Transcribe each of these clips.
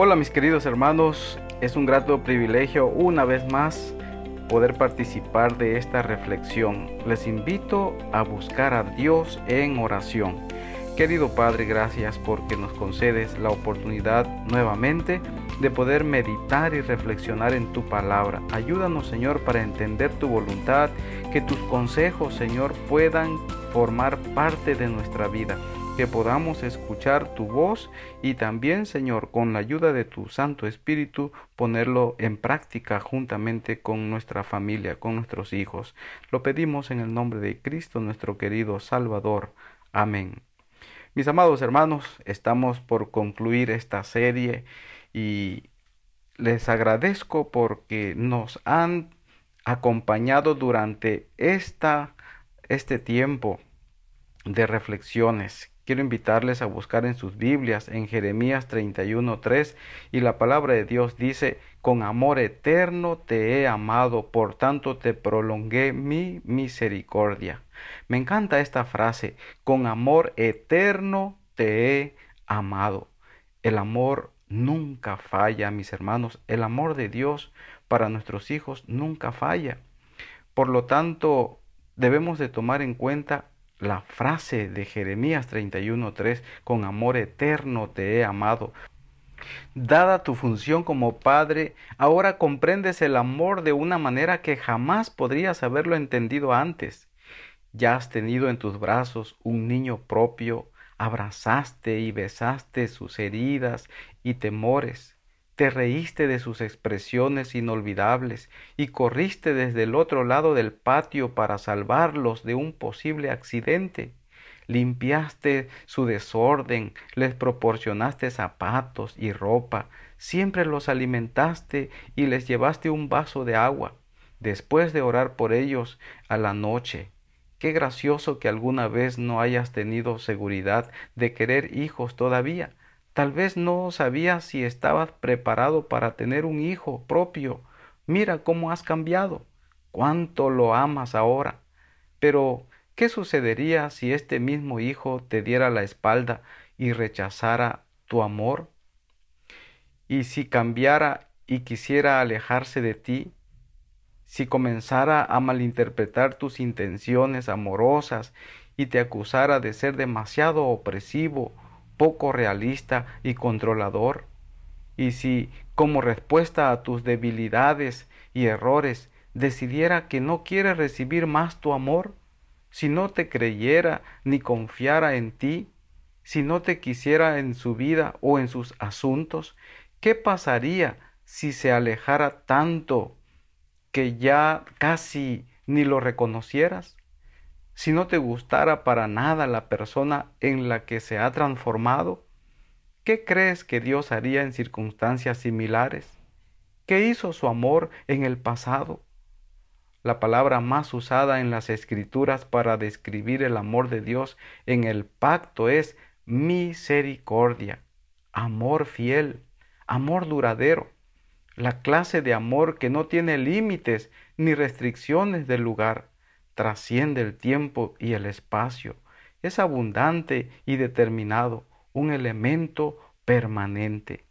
Hola mis queridos hermanos, es un grato privilegio una vez más poder participar de esta reflexión. Les invito a buscar a Dios en oración. Querido Padre, gracias porque nos concedes la oportunidad nuevamente de poder meditar y reflexionar en tu palabra. Ayúdanos, Señor, para entender tu voluntad, que tus consejos, Señor, puedan formar parte de nuestra vida que podamos escuchar tu voz y también, Señor, con la ayuda de tu Santo Espíritu, ponerlo en práctica juntamente con nuestra familia, con nuestros hijos. Lo pedimos en el nombre de Cristo, nuestro querido Salvador. Amén. Mis amados hermanos, estamos por concluir esta serie y les agradezco porque nos han acompañado durante esta, este tiempo de reflexiones Quiero invitarles a buscar en sus Biblias en Jeremías 31:3 y la palabra de Dios dice, con amor eterno te he amado, por tanto te prolongué mi misericordia. Me encanta esta frase, con amor eterno te he amado. El amor nunca falla, mis hermanos, el amor de Dios para nuestros hijos nunca falla. Por lo tanto, debemos de tomar en cuenta la frase de Jeremías 31.3, con amor eterno te he amado. Dada tu función como padre, ahora comprendes el amor de una manera que jamás podrías haberlo entendido antes. Ya has tenido en tus brazos un niño propio, abrazaste y besaste sus heridas y temores. Te reíste de sus expresiones inolvidables y corriste desde el otro lado del patio para salvarlos de un posible accidente. Limpiaste su desorden, les proporcionaste zapatos y ropa, siempre los alimentaste y les llevaste un vaso de agua, después de orar por ellos a la noche. Qué gracioso que alguna vez no hayas tenido seguridad de querer hijos todavía, Tal vez no sabías si estabas preparado para tener un hijo propio. Mira cómo has cambiado. Cuánto lo amas ahora. Pero, ¿qué sucedería si este mismo hijo te diera la espalda y rechazara tu amor? ¿Y si cambiara y quisiera alejarse de ti? Si comenzara a malinterpretar tus intenciones amorosas y te acusara de ser demasiado opresivo poco realista y controlador? Y si, como respuesta a tus debilidades y errores, decidiera que no quiere recibir más tu amor, si no te creyera ni confiara en ti, si no te quisiera en su vida o en sus asuntos, ¿qué pasaría si se alejara tanto que ya casi ni lo reconocieras? Si no te gustara para nada la persona en la que se ha transformado? ¿Qué crees que Dios haría en circunstancias similares? ¿Qué hizo su amor en el pasado? La palabra más usada en las escrituras para describir el amor de Dios en el pacto es misericordia, amor fiel, amor duradero, la clase de amor que no tiene límites ni restricciones del lugar trasciende el tiempo y el espacio, es abundante y determinado, un elemento permanente.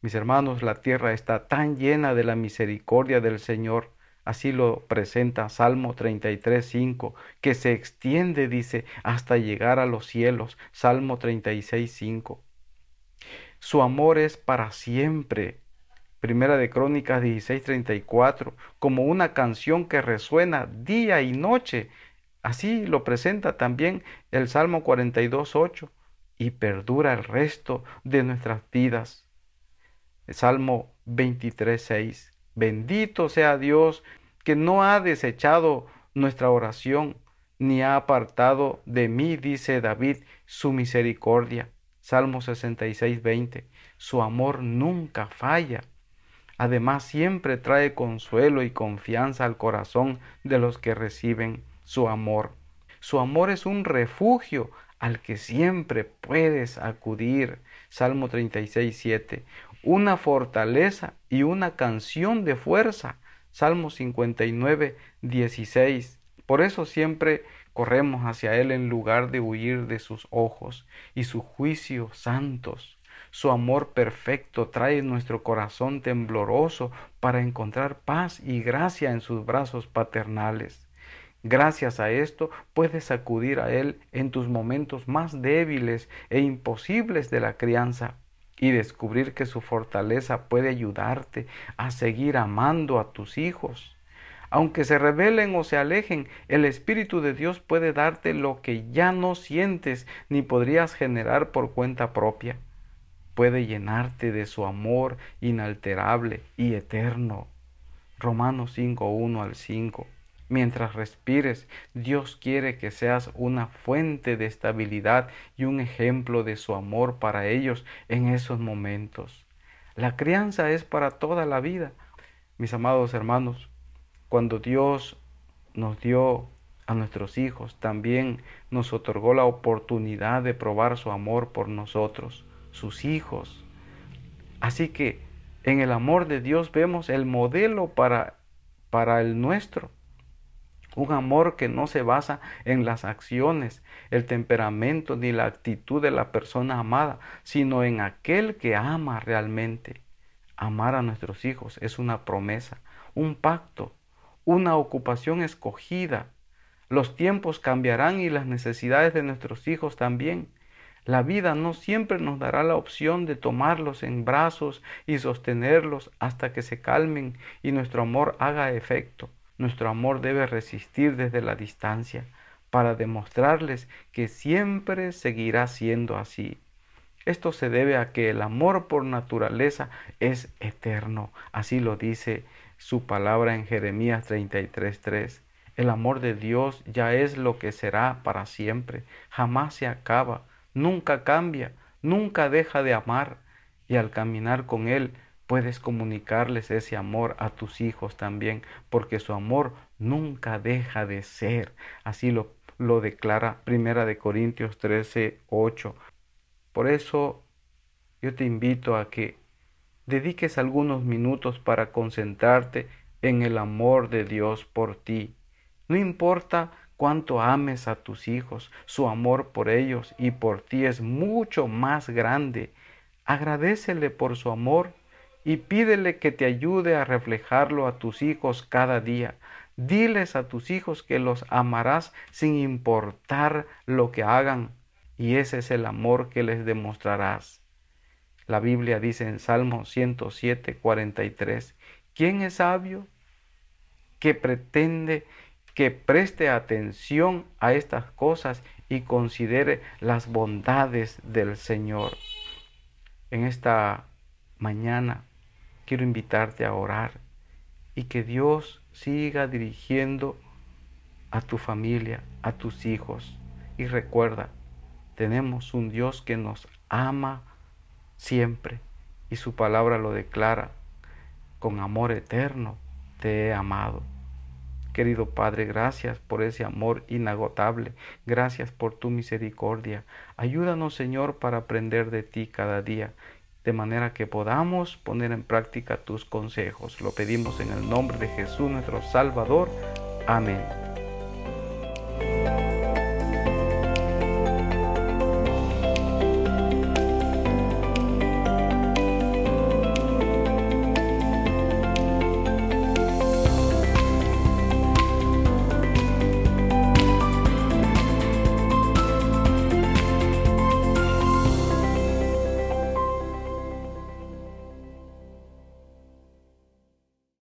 Mis hermanos, la tierra está tan llena de la misericordia del Señor, así lo presenta Salmo 33, 5, que se extiende, dice, hasta llegar a los cielos, Salmo 36, 5. Su amor es para siempre, Primera de Crónicas 16:34, como una canción que resuena día y noche. Así lo presenta también el Salmo 42:8 y perdura el resto de nuestras vidas. El Salmo 23:6. Bendito sea Dios que no ha desechado nuestra oración, ni ha apartado de mí, dice David, su misericordia. Salmo 66:20. Su amor nunca falla. Además, siempre trae consuelo y confianza al corazón de los que reciben su amor. Su amor es un refugio al que siempre puedes acudir. Salmo 36, 7. Una fortaleza y una canción de fuerza. Salmo 59, 16. Por eso siempre corremos hacia Él en lugar de huir de sus ojos y sus juicios santos. Su amor perfecto trae nuestro corazón tembloroso para encontrar paz y gracia en sus brazos paternales. Gracias a esto puedes acudir a Él en tus momentos más débiles e imposibles de la crianza y descubrir que su fortaleza puede ayudarte a seguir amando a tus hijos. Aunque se rebelen o se alejen, el Espíritu de Dios puede darte lo que ya no sientes ni podrías generar por cuenta propia. Puede llenarte de su amor inalterable y eterno. Romanos 5, 1 al 5. Mientras respires, Dios quiere que seas una fuente de estabilidad y un ejemplo de su amor para ellos en esos momentos. La crianza es para toda la vida. Mis amados hermanos, cuando Dios nos dio a nuestros hijos, también nos otorgó la oportunidad de probar su amor por nosotros, sus hijos. Así que en el amor de Dios vemos el modelo para, para el nuestro. Un amor que no se basa en las acciones, el temperamento ni la actitud de la persona amada, sino en aquel que ama realmente. Amar a nuestros hijos es una promesa, un pacto, una ocupación escogida. Los tiempos cambiarán y las necesidades de nuestros hijos también. La vida no siempre nos dará la opción de tomarlos en brazos y sostenerlos hasta que se calmen y nuestro amor haga efecto. Nuestro amor debe resistir desde la distancia para demostrarles que siempre seguirá siendo así. Esto se debe a que el amor por naturaleza es eterno, así lo dice su palabra en Jeremías 33:3. El amor de Dios ya es lo que será para siempre, jamás se acaba, nunca cambia, nunca deja de amar, y al caminar con Él puedes comunicarles ese amor a tus hijos también, porque su amor nunca deja de ser. Así lo, lo declara Primera de Corintios 13, 8. Por eso yo te invito a que dediques algunos minutos para concentrarte en el amor de Dios por ti. No importa cuánto ames a tus hijos, su amor por ellos y por ti es mucho más grande. Agradecele por su amor y pídele que te ayude a reflejarlo a tus hijos cada día. Diles a tus hijos que los amarás sin importar lo que hagan, y ese es el amor que les demostrarás. La Biblia dice en Salmo 107, 43, ¿quién es sabio que pretende que preste atención a estas cosas y considere las bondades del Señor? En esta mañana quiero invitarte a orar y que Dios siga dirigiendo a tu familia, a tus hijos. Y recuerda, tenemos un Dios que nos ama siempre y su palabra lo declara, con amor eterno te he amado. Querido Padre, gracias por ese amor inagotable, gracias por tu misericordia. Ayúdanos, Señor, para aprender de ti cada día de manera que podamos poner en práctica tus consejos. Lo pedimos en el nombre de Jesús nuestro Salvador. Amén.